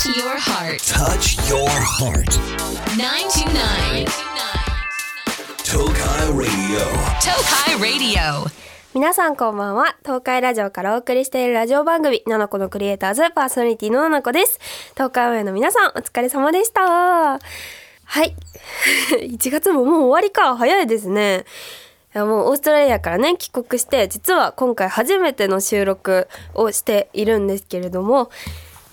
Touch your heart. Touch your heart. 929. Tokai Radio. Tokai Radio. 皆さんこんばんは東海ラジオからお送りしているラジオ番組ナナコのクリエイターズパーソナリティのナナコです東海オンエアの皆さんお疲れ様でしたはい 1月ももう終わりか早いですねいやもうオーストラリアからね帰国して実は今回初めての収録をしているんですけれども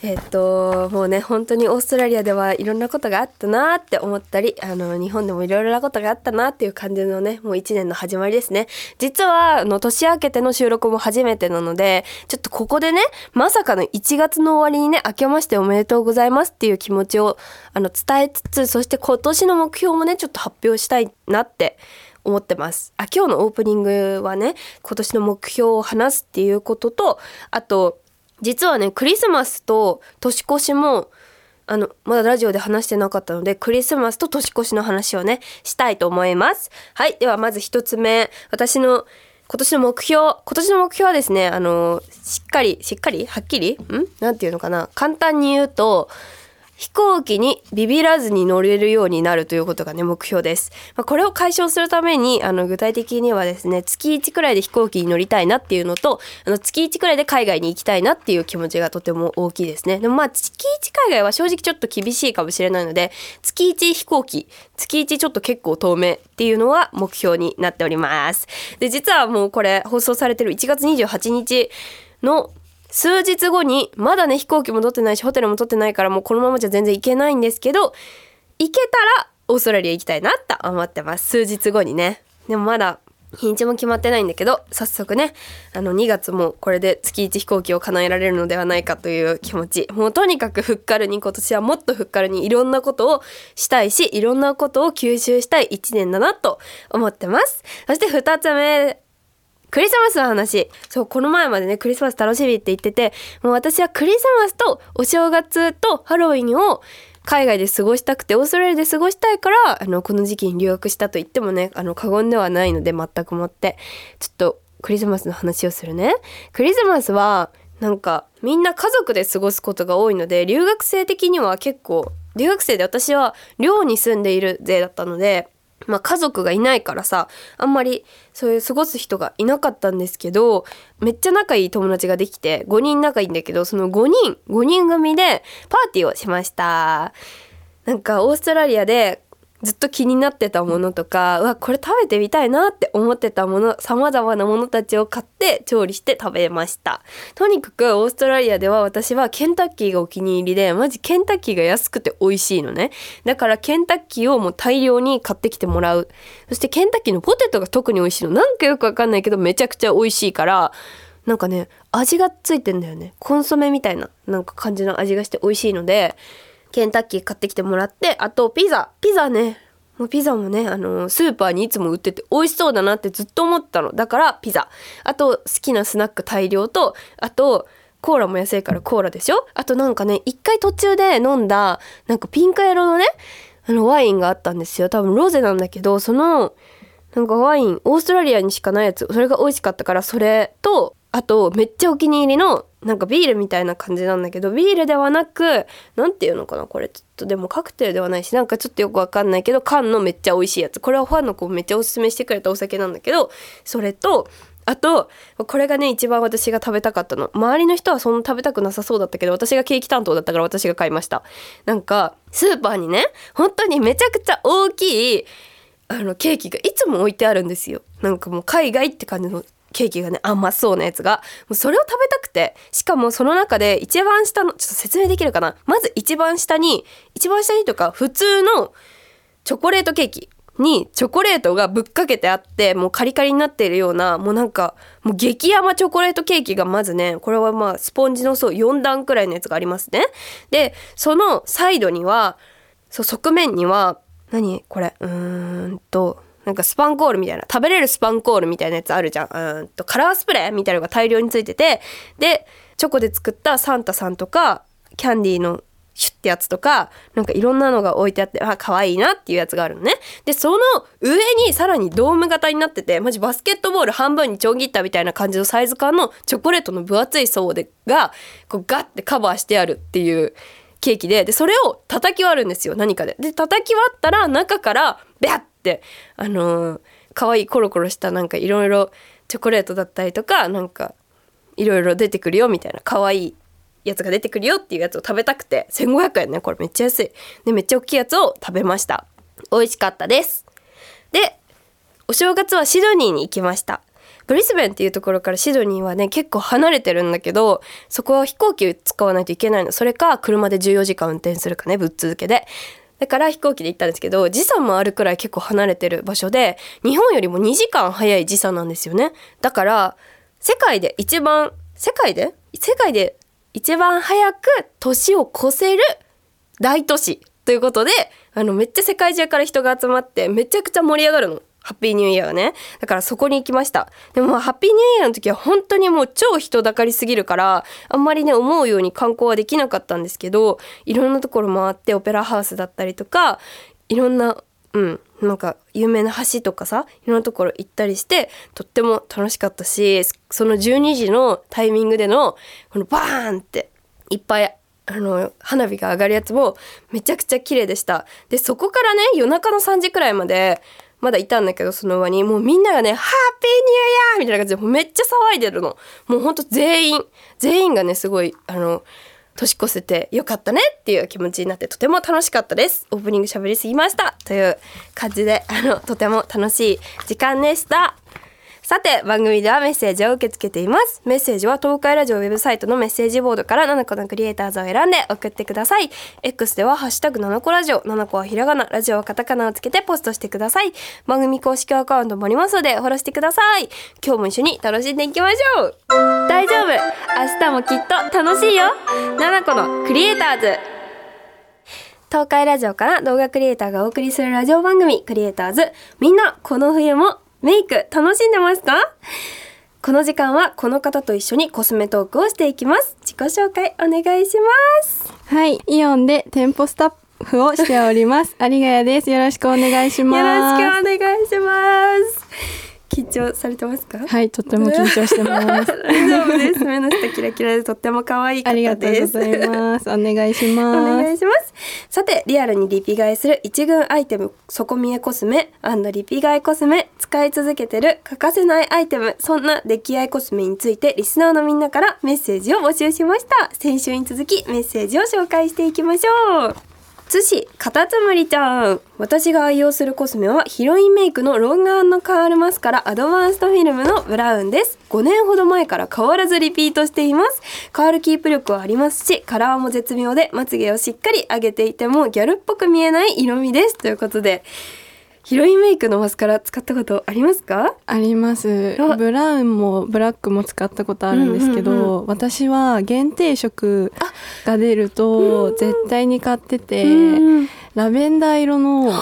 えっともうね本当にオーストラリアではいろんなことがあったなって思ったりあの日本でもいろいろなことがあったなっていう感じのねもう一年の始まりですね。実はあの年明けての収録も初めてなのでちょっとここでねまさかの1月の終わりにね明けましておめでとうございますっていう気持ちをあの伝えつつそして今年の目標もねちょっと発表したいなって思ってます。あ今日のオープニングはね今年の目標を話すっていうこととあと実はねクリスマスと年越しもあのまだラジオで話してなかったのでクリスマスと年越しの話をねしたいと思います。はいではまず一つ目。私の今年の目標今年の目標はですねあのしっかりしっかり？はっきり？ん？なんていうのかな？簡単に言うと飛行機にビビらずに乗れるようになるということがね目標です、まあ、これを解消するためにあの具体的にはですね月1くらいで飛行機に乗りたいなっていうのとあの月1くらいで海外に行きたいなっていう気持ちがとても大きいですね。でもまあ月1海外は正直ちょっと厳しいかもしれないので月1飛行機月1ちょっと結構遠目っていうのは目標になっております。で実はもうこれ放送されてる1月28日の数日後にまだね飛行機も取ってないしホテルも取ってないからもうこのままじゃ全然行けないんですけど行けたらオーストラリア行きたいなと思ってます。数日後にね。でもまだ日にちも決まってないんだけど早速ねあの2月もこれで月1飛行機を叶えられるのではないかという気持ち。もうとにかくふっかるに今年はもっとふっかるにいろんなことをしたいしいろんなことを吸収したい1年だなと思ってます。そして2つ目クリスマスの話。そうこの前までねクリスマス楽しみって言っててもう私はクリスマスとお正月とハロウィンを海外で過ごしたくてオーストラリアで過ごしたいからあのこの時期に留学したと言ってもねあの過言ではないので全くもって。ちょっとクリスマスの話をするね。クリスマスはなんかみんな家族で過ごすことが多いので留学生的には結構留学生で私は寮に住んでいる勢だったのでまあ家族がいないからさあんまりそういう過ごす人がいなかったんですけどめっちゃ仲いい友達ができて5人仲いいんだけどその5人5人組でパーティーをしました。なんかオーストラリアでずっと気になってたものとかうわこれ食べてみたいなって思ってたもの様々なものたちを買って調理して食べました。とにかくオーストラリアでは私はケンタッキーがお気に入りでマジケンタッキーが安くて美味しいのね。だからケンタッキーをもう大量に買ってきてもらう。そしてケンタッキーのポテトが特に美味しいの。なんかよくわかんないけどめちゃくちゃ美味しいからなんかね味がついてんだよね。コンソメみたいななんか感じの味がして美味しいのでケンタッキー買ってきてもらってあとピザ。ピザね。もうピザもねあのスーパーにいつも売ってて美味しそうだなってずっと思ったの。だからピザ。あと好きなスナック大量とあとコーラも安いからコーラでしょ。あとなんかね一回途中で飲んだなんかピンク色のねあのワインがあったんですよ。多分ロゼなんだけどそのなんかワインオーストラリアにしかないやつ。それが美味しかったからそれとあとめっちゃお気に入りのなんかビールみたいな感じなんだけどビールではなくなんていうのかなこれちょっとでもカクテルではないしなんかちょっとよくわかんないけど缶のめっちゃ美味しいやつ。これはファンの子めっちゃおすすめしてくれたお酒なんだけどそれとあとこれがね一番私が食べたかったの。周りの人はそんな食べたくなさそうだったけど私がケーキ担当だったから私が買いました。なんかスーパーにね本当にめちゃくちゃ大きいあのケーキがいつも置いてあるんですよ。なんかもう海外って感じのケーキがね甘そうなやつが。もうそれを食べたくて。しかもその中で一番下のちょっと説明できるかな。まず一番下に一番下にとか普通のチョコレートケーキにチョコレートがぶっかけてあってもうカリカリになっているようなもうなんかもう激甘チョコレートケーキがまずねこれはまあスポンジの層4段くらいのやつがありますね。でそのサイドにはそう側面には何これ？うーんとなんかスパンコールみたいな食べれるスパンコールみたいなやつあるじゃん。うんとカラースプレーみたいなのが大量についててでチョコで作ったサンタさんとかキャンディーのシュッてやつとかなんかいろんなのが置いてあってあ可愛いなっていうやつがあるのね。でその上にさらにドーム型になっててマジバスケットボール半分にちょん切ったみたいな感じのサイズ感のチョコレートの分厚い層でがこうガッてカバーしてあるっていうケーキででそれを叩き割るんですよ何かで。で叩き割ったら中からビャッてあのー可愛いコロコロしたなんかいろいろチョコレートだったりとかなんかいろいろ出てくるよみたいな可愛いやつが出てくるよっていうやつを食べたくて1500円ねこれめっちゃ安い。でめっちゃ大きいやつを食べました。美味しかったです。でお正月はシドニーに行きました。ブリスベンっていうところからシドニーはね結構離れてるんだけどそこは飛行機使わないといけないの。それか車で14時間運転するかねぶっ続けで。だから飛行機で行ったんですけど時差もあるくらい結構離れてる場所で日本よりも2時間早い時差なんですよねだから世界で一番世界で？世界で一番早く年を越せる大都市ということであのめっちゃ世界中から人が集まってめちゃくちゃ盛り上がるの。ハッピーニューイヤーがね。だからそこに行きました。でもハッピーニューイヤーの時は本当にもう超人だかりすぎるから、あんまりね、思うように観光はできなかったんですけど、いろんなところ回ってオペラハウスだったりとか、いろんな、うん、なんか有名な橋とかさ、いろんなところ行ったりして、とっても楽しかったし、その12時のタイミングでの、このバーンっていっぱいあの花火が上がるやつもめちゃくちゃ綺麗でしたでそこからね夜中の3時くらいまでまだいたんだけどその場にもうみんながね「ハッピーニューイヤー!」みたいな感じでめっちゃ騒いでるの。もうほんと全員全員がねすごいあの年越せてよかったねっていう気持ちになってとても楽しかったです。オープニング喋りすぎました。という感じであのとても楽しい時間でした。さて番組ではメッセージを受け付けています。メッセージは東海ラジオウェブサイトのメッセージボードから7個のクリエイターズを選んで送ってください。X ではハッシュタグ7個ラジオ。7個はひらがなラジオはカタカナをつけてポストしてください。番組公式アカウントもありますのでフォローしてください。今日も一緒に楽しんでいきましょう。大丈夫。明日もきっと楽しいよ。7個のクリエイターズ。東海ラジオから動画クリエイターがお送りするラジオ番組クリエイターズ。みんなこの冬もメイク楽しんでますか？この時間はこの方と一緒にコスメトークをしていきます自己紹介お願いしますはい、イオンで店舗スタッフをしております。有賀谷です。よろしくお願いしよます。ろしくお願いします緊張されてますか？はい、とっても緊張してます。大丈夫です。目の下キラキラでとっても可愛い方ありがとうございます。お願いしおます。願いします。さてリアルにリピ買いする一軍アイテム底見えコスメ。リピ買いコスメ使い続けてる欠かせないアイテムそんな出来合いコスメについてリスナーのみんなからメッセージを募集しました。先週に続きメッセージを紹介していきましょう津市カタツムリちゃん。私が愛用するコスメはヒロインメイクのロングカールマスカラアドバンストフィルムのブラウンです。5年ほど前から変わらずリピートしています。カールキープ力はありますしカラーも絶妙でまつげをしっかり上げていてもギャルっぽく見えない色味です。ということでヒロインメイクのマスカラ使ったことありますか？あります。あ。ブラウンもブラックも使ったことあるんですけど、うんうん私は限定色が出ると絶対に買ってて、うんラベンダー色の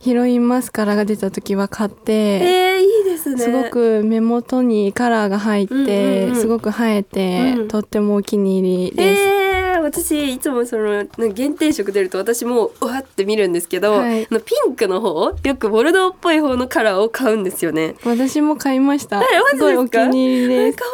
ヒロインマスカラが出た時は買って、えー、いいですね。すごく目元にカラーが入って、うんうんうん。すごく映えて、うん。とってもお気に入りです。えー、私いつもその限定色出ると私もうわって見るんですけど、はいあのピンクの方よくボルドーっぽい方のカラーを買うんですよね。私も買いました。すごいお気に入りです。可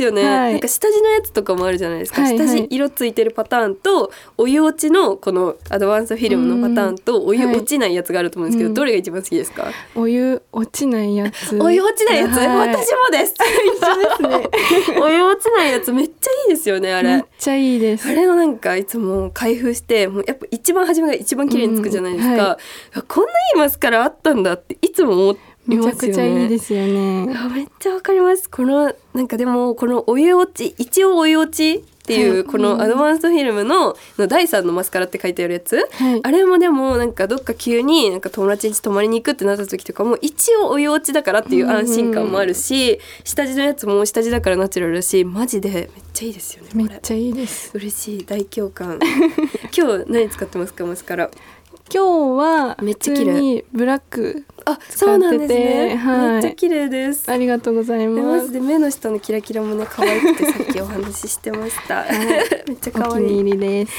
愛いですよね、はい。なんか下地のやつとかもあるじゃないですか、はいはい。下地色ついてるパターンとお湯落ちのこのアドバンスフィルムのパターンとお湯はい。落ちないやつがあると思うんですけど、うん。どれが一番好きですか、お湯落ちないやつ。お湯落ちないやつ、はい。私もです。一緒ですね。お湯落ちないやつめっちゃいいですよねあれ。めっちゃいいです。あ。れのなんかいつも開封してもうやっぱ一番初めが一番綺麗につくじゃないですか、うん。はあこんないいマスカラあったんだっていつも思いめちゃくちゃいいですよね。あめっちゃわかります。このなんかでもこのお湯落ち一応お湯落ちっていう、はいこのアドバンストフィルムのの第3のマスカラって書いてあるやつ、はい。あれもでもなんかどっか急になんか友達ん家泊まりに行くってなった時とかも一応お湯落ちだからっていう安心感もあるし、下地のやつも下地だからナチュラルだしマジでめっちゃいいですよねめっちゃいいです。嬉しい。大共感。今日何使ってますかマスカラ？今日はめっちゃ普綺麗ブラック。あそうなんですね、はい。めっちゃ綺麗です。ありがとうございでまマジ。で目の下のキラキラもね可愛くてさっきお話ししてました。めっちゃ可愛い。お気に入りです。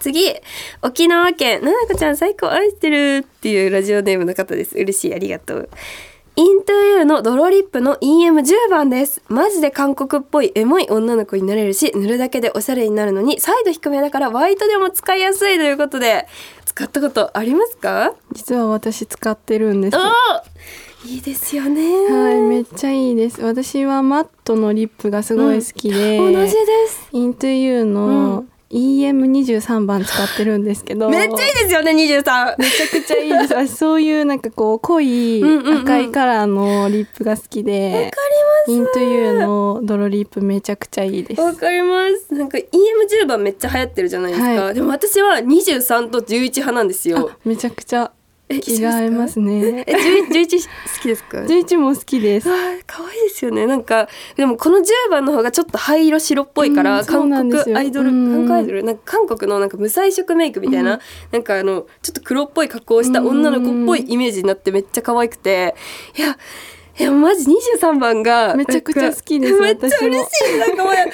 次沖縄県ななこちゃん最高愛してるっていうラジオネームの方です。嬉しいありがとう。イントゥユーのドロリップの EM10 番です。マジで韓国っぽいエモい女の子になれるし塗るだけでおしゃれになるのにサイド低めだからワイトでも使いやすいということで使ったことありますか？実は私使ってるんです。いいですよね。はいめっちゃいいです。私はマットのリップがすごい好きで、同じです。イントゥユーの EM23 番使ってるんですけど。めっちゃいいですよね23めちゃくちゃいいです。私 そういうなんかこう濃いうんうんうん。赤いカラーのリップが好きで、イントゥユーの泥リップめちゃくちゃいいです。わかります。なんか EM10 番めっちゃ流行ってるじゃないですか、はい。でも私は23と11派なんですよ。あめちゃくちゃえ気が合いますね。え11 11好きですか？11も好きです。可愛いですよね。なんかでもこの10番の方がちょっと灰色白っぽいから、韓国アイドルうん。韓国アイドルなんか韓国のなんか無彩色メイクみたいな、なんかあのちょっと黒っぽい格好をした女の子っぽいイメージになってめっちゃ可愛くて。いやいやマジ23番がめちゃくちゃ好きですめっちゃ嬉しい。なんかもうあんまいな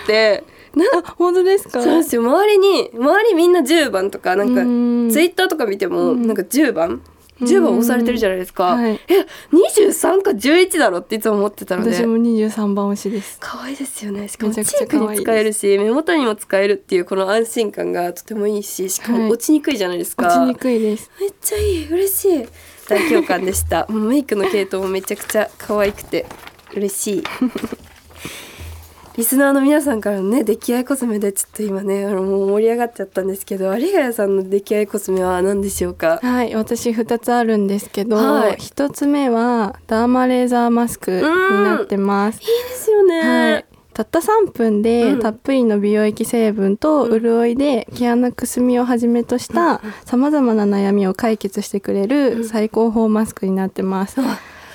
くてな本当ですか？そうですよ。周りに周りみんな10番とかなんかうん。ツイッターとか見てもうん。なんか10番？10番押されてるじゃないですか、はい。え23か11だろっていつも思ってたので。私も23番推しです。可愛いですよね。しかもチークに使えるし目元にも使えるっていうこの安心感がとてもいいししかはいも落ちにくいじゃないですか、落ちにくいです。めっちゃいい。嬉しい。大共感でした。もうメイクの系統もめちゃくちゃ可愛くて嬉しいリスナーの皆さんからのね出来合いコスメでちょっと今ねあのもう盛り上がっちゃったんですけど有ヶ谷さんの出来合いコスメは何でしょうか？はい私2つあるんですけど、はい。1つ目はダーマレーザーマスクになってます。いいですよね、はい、たった3分でうん。たっぷりの美容液成分と潤いで毛穴くすみをはじめとしたさまざまな悩みを解決してくれる最高峰マスクになってます。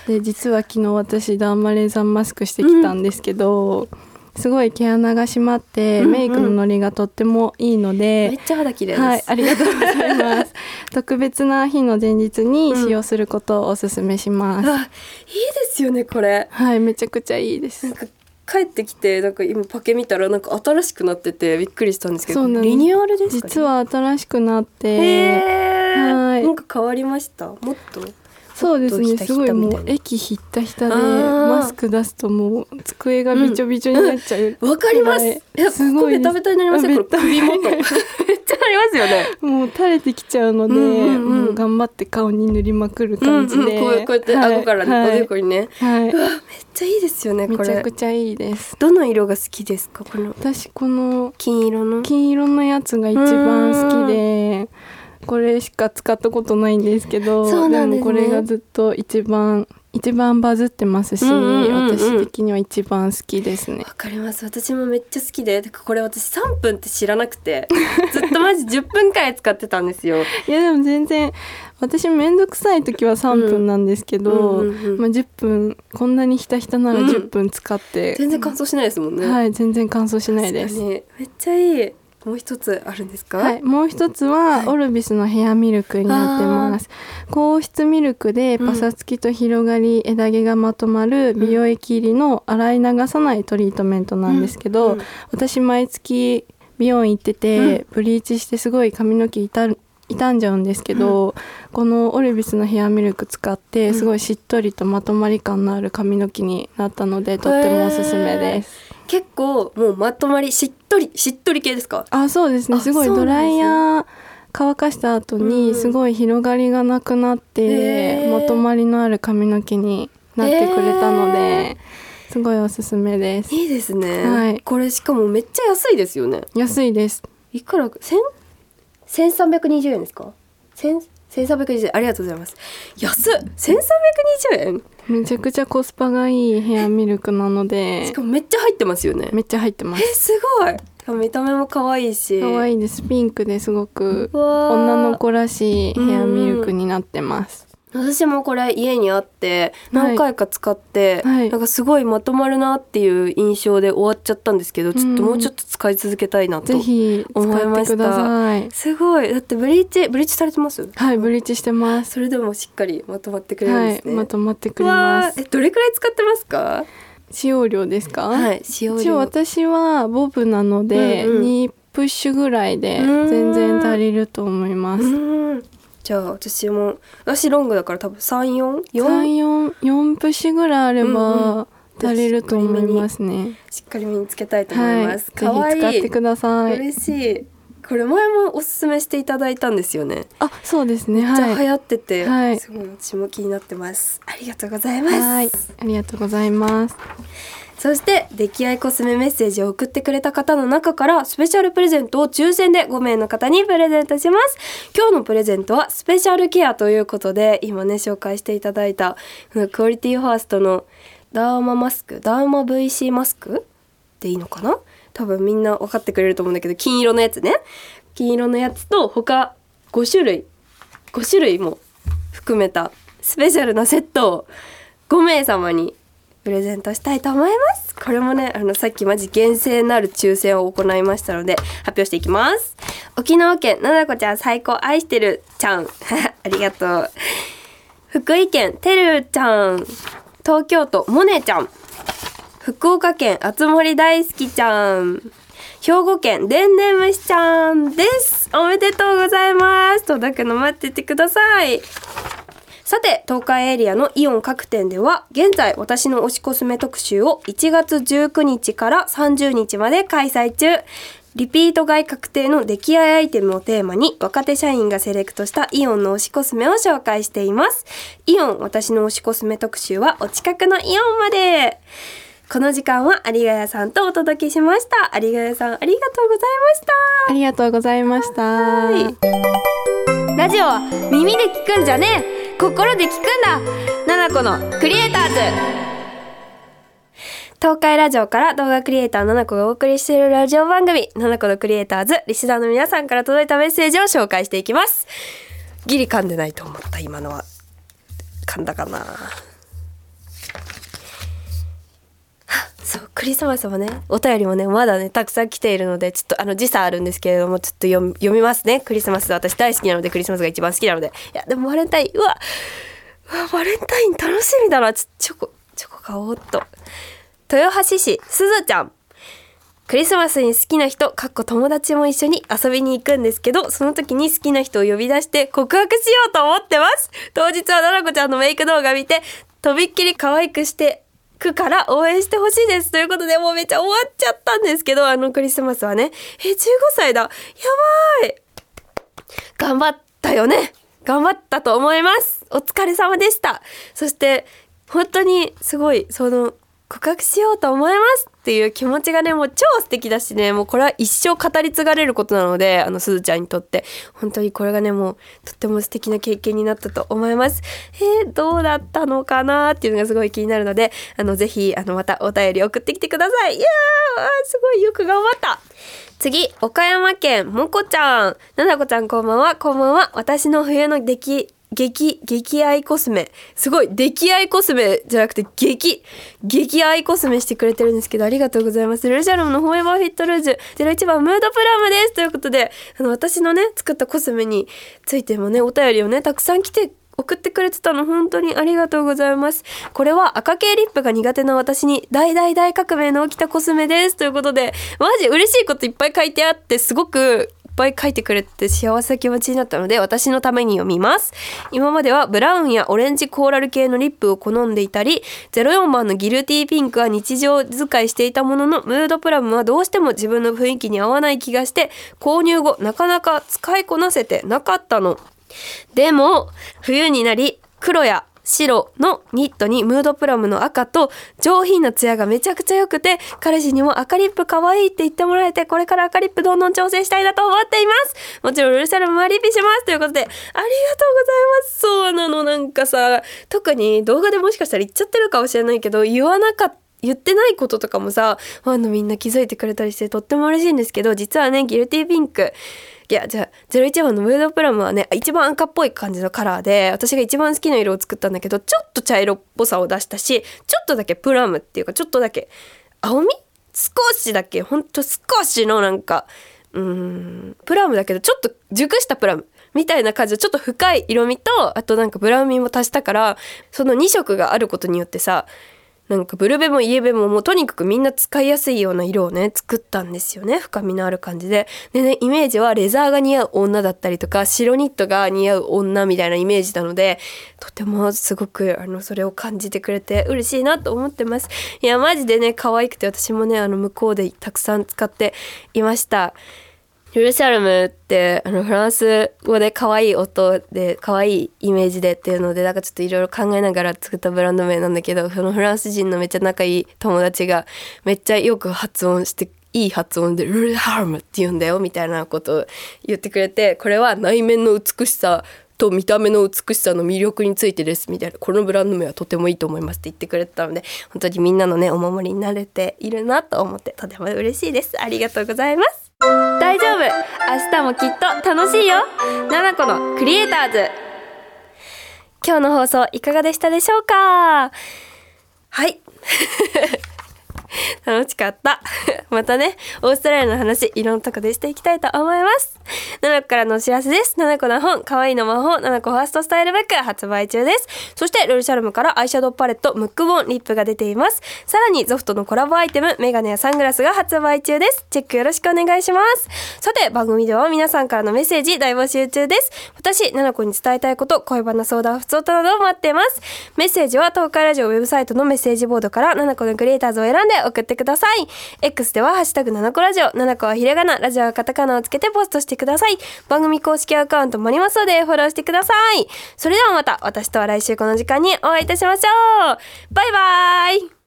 で実は昨日私ダーマレーザーマスクしてきたんですけど、すごい毛穴が締まってメイクのノリがとってもいいので、めっちゃ肌綺麗です、はい、ありがとうございます。特別な日の前日に使用することをお勧めします。あいいですよねこれ。はい、めちゃくちゃいいです。なん。か帰ってきてなんか今パケ見たらなんか新しくなっててびっくりしたんですけどそうなんです。リニューアルですか、ね、実は新しくなって、はい。なんか変わりました？もっと？そうですねすごいもうな駅ひったひたでマスク出すともう机がびちょびちょになっちゃう、わかります。すごいベタベタになりません。これあベタ首元。めっちゃなりますよね。もう垂れてきちゃうので、うんうんうんもう頑張って顔に塗りまくるうんうん、感じで、こうこうやってはい顎からね、はいおでこにね。はい、めっちゃいいですよね。これめちゃく。ちゃいいですどの色が好きですか。この？私この金色の？金色のやつが一番好きでこれしか使ったことないんですけどそうなんですねもこれがずっと一番一番バズってますし、うんうんうんうん私的には一番好きですねわかります。私もめっちゃ好きで、これ私3分って知らなくて、ずっとマジ10分くらい使ってたんですよ。いやでも全然私めんどくさい時は3分なんですけど、うんうんうんうんまあ、10分こんなにひたひたならうん10分使って、全然乾燥しないですもんね。はい全然乾燥しないですめっちゃいい。もう一つあるんですか？はい、もう一つは、オルビスのヘアミルクになってます。高質ミルクでパサつきと広がり、枝毛がまとまる美容液入りの洗い流さないトリートメントなんですけど、うんうん。私毎月美容院行ってて、ブリーチしてすごい髪の毛傷ん傷んじゃうんですけど、このオルビスのヘアミルク使ってすごいしっとりとまとまり感のある髪の毛になったのでとってもおすすめです。結構もうまとまりしっとりしっとり系ですか？あそうですね。あすごいドライヤー乾かした後うん。にすごい広がりがなくなって、まとまりのある髪の毛になってくれたので、へすごいおすすめです。いいですね。はい。これしかもめっちゃ安いですよね。安いです。いくら千？千三百二十円ですか？千？千三百二十円ありがとうございます。安っ千三百二十円？めちゃくちゃコスパがいいヘアミルクなのでしかもめっちゃ入ってますよね。めっちゃ入ってまえすすごい。見た目も可愛いし。可愛いですピンクですごく女の子らしいヘアミルクになってます私もこれ家にあって何回か使って、はい。なんかすごいまとまるなっていう印象で終わっちゃったんですけど、ちょっともうちょっと使い続けたいなと思いましてってくだた。さい。すごい。だってブリーチブリーチされてます？はいブリーチしてます。それでもしっかりまとまってくれるんはですね、いまとまってくれわます。ーえどれくらい使ってますか？使用量ですか？はい使用一応量私はボブなので、うんうん。2プッシュぐらいでうん全然足りると思います。うんじゃあ私も私ロングだから多分34 4 34 4節ぐらいあれうんうば足りると思いますね。しっかり身につけたいと思はいい、ます。ぜひ可愛、い使ってください。嬉しい。これ前もおすすめしていただいたんですよね。あ、そうですね。めっちゃ流はい。行ってて、はいすごい私も気になってます。ありがとうございます。はい、ありがとうございます。そして出来合いコスメメッセージを送ってくれた方の中からスペシャルプレゼントを抽選で5名の方にプレゼントします。今日のプレゼントはスペシャルケアということで今ね紹介していただいたクオリティファーストのダーママスクダーマ VC マスク？でいいのかな？多分みんな分かってくれると思うんだけど金色のやつね。金色のやつと他5種類5種類も含めたスペシャルなセットを5名様にプレゼントしたいと思います。これもねあのさっきマジ厳正なる抽選を行いましたので発表していきます。沖縄県ななこちゃん最高愛してるちゃん。ありがとう。福井県てるちゃん。東京都モネちゃん。福岡県あつ森大好きちゃん。兵庫県でんでん虫ちゃんです。おめでとうございます。届くの待っててください。さて東海エリアのイオン各店では現在私の推しコスメ特集を1月19日から30日まで開催中。リピート買い確定の出来合いアイテムをテーマに若手社員がセレクトしたイオンの推しコスメを紹介しています。イオン私の推しコスメ特集はお近くのイオンまで。この時間は有賀屋さんとお届けしました。有賀屋さんありがとうございました。ありがとうございました。はい。ラジオは耳で聞くんじゃねえ心で聞くんだ。ナナコのクリエイターズ。東海ラジオから動画クリエイターナナコがお送りしているラジオ番組ナナコのクリエイターズ。リスナーの皆さんから届いたメッセージを紹介していきます。ギリ噛んでないと思った今のは。噛んだかな？そうクリスマスもねお便りもねまだねたくさん来ているのでちょっとあの時差あるんですけれどもちょっと読み読みますね。クリスマス私大好きなのでクリスマスが一番好きなので。いやでもバレンタインうわうわバレンタイン楽しみだな。ちょチョコチョコ買おうっと。豊橋市すずちゃん。クリスマスに好きな人かっこ友達も一緒に遊びに行くんですけどその時に好きな人を呼び出して告白しようと思ってます。当日はななこちゃんのメイク動画見てとびっきり可愛くして区から応援してほしいです。ということでもうめっちゃ終わっちゃったんですけどあのクリスマスはね。え15歳だ。やばい。頑張ったよね。頑張ったと思います。お疲れ様でした。そして本当にすごいその告白しようと思いますっていう気持ちがねもう超素敵だしねもうこれは一生語り継がれることなのであのすずちゃんにとって。本当にこれがねもうとっても素敵な経験になったと思います。えー、どうだったのかなっていうのがすごい気になるのであのぜひあのまたお便り送ってきてください。いやーすごいよく頑張った。次岡山県もこちゃん。ななこちゃんこんばんは。こんばんは。私の冬の出来激激愛コスメ。すごい出来合いコスメじゃなくて激激愛コスメしてくれてるんですけどありがとうございます。ルシャロムのフォーエバーフィットルージュ。01番ムードプラムです。ということであの私のね作ったコスメについてもねお便りをねたくさん来て送ってくれてたの本当にありがとうございます。これは赤系リップが苦手な私に大大大革命の起きたコスメです。ということでマジ嬉しいこといっぱい書いてあってすごくぱい書いてくれて幸せな気持ちになったので私のために読みます。今まではブラウンやオレンジコーラル系のリップを好んでいたり04番のギルティーピンクは日常使いしていたもののムードプラムはどうしても自分の雰囲気に合わない気がして購入後なかなか使いこなせてなかったの。でも冬になり黒や白のニットにムードプラムの赤と上品なツヤがめちゃくちゃ良くて彼氏にも赤リップ可愛いって言ってもらえてこれから赤リップどんどん調整したいなと思っています。もちろんルルシャルもリピします。ということでありがとうございます。そうなの。なんかさ特に動画でもしかしたら言っちゃってるかもしれないけど言わなかった言ってないこととかもさファンのみんな気づいてくれたりしてとっても嬉しいんですけど実はねギルティーピンク。いやじゃあ01番のムードプラムはね一番赤っぽい感じのカラーで私が一番好きな色を作ったんだけどちょっと茶色っぽさを出したしちょっとだけプラムっていうかちょっとだけ青み？少しだけほんと少しのなんかうーんプラムだけどちょっと熟したプラムみたいな感じのちょっと深い色味とあとなんかブラウン味も足したからその2色があることによってさなんかブルベもイエベももうとにかくみんな使いやすいような色をね作ったんですよね。深みのある感じで。でねイメージはレザーが似合う女だったりとか白ニットが似合う女みたいなイメージなのでとてもすごくあのそれを感じてくれて嬉しいなと思ってます。いやマジでね可愛くて私もねあの向こうでたくさん使っていました。ルルシャルムってあのフランス語で可愛い音で可愛いイメージでっていうのでなんかちょっといろいろ考えながら作ったブランド名なんだけどそのフランス人のめっちゃ仲いい友達がめっちゃよく発音していい発音でルルシャルムって言うんだよみたいなことを言ってくれてこれは内面の美しさと見た目の美しさの魅力についてですみたいな。このブランド名はとてもいいと思いますって言ってくれたので本当にみんなのねお守りになれているなと思ってとても嬉しいです。ありがとうございます。大丈夫。明日もきっと楽しいよ。ナナコのクリエイターズ。今日の放送いかがでしたでしょうか？はい。楽しかった。またね、オーストラリアの話、いろんなとこでしていきたいと思います。7個からのお知らせです。7個の本、可愛いの魔法、7個ファーストスタイルバッグ発売中です。そして、ルルシャルムからアイシャドウパレット、ムックボーン、リップが出ています。さらに、ゾフトのコラボアイテム、メガネやサングラスが発売中です。チェックよろしくお願いします。さて、番組では皆さんからのメッセージ大募集中です。私、7個に伝えたいこと、恋バナ相談、普通となどを待っています。メッセージは東海ラジオウェブサイトのメッセージボードから7個のクリエイターズを選んで送ってください。X ではハッシュタグ7個ラジオ、7個はひらがな、ラジオはカタカナをつけてポストしてください。番組公式アカウントもありますのでフォローしてください。それではまた私とは来週この時間にお会いいたしましょう。バイバーイ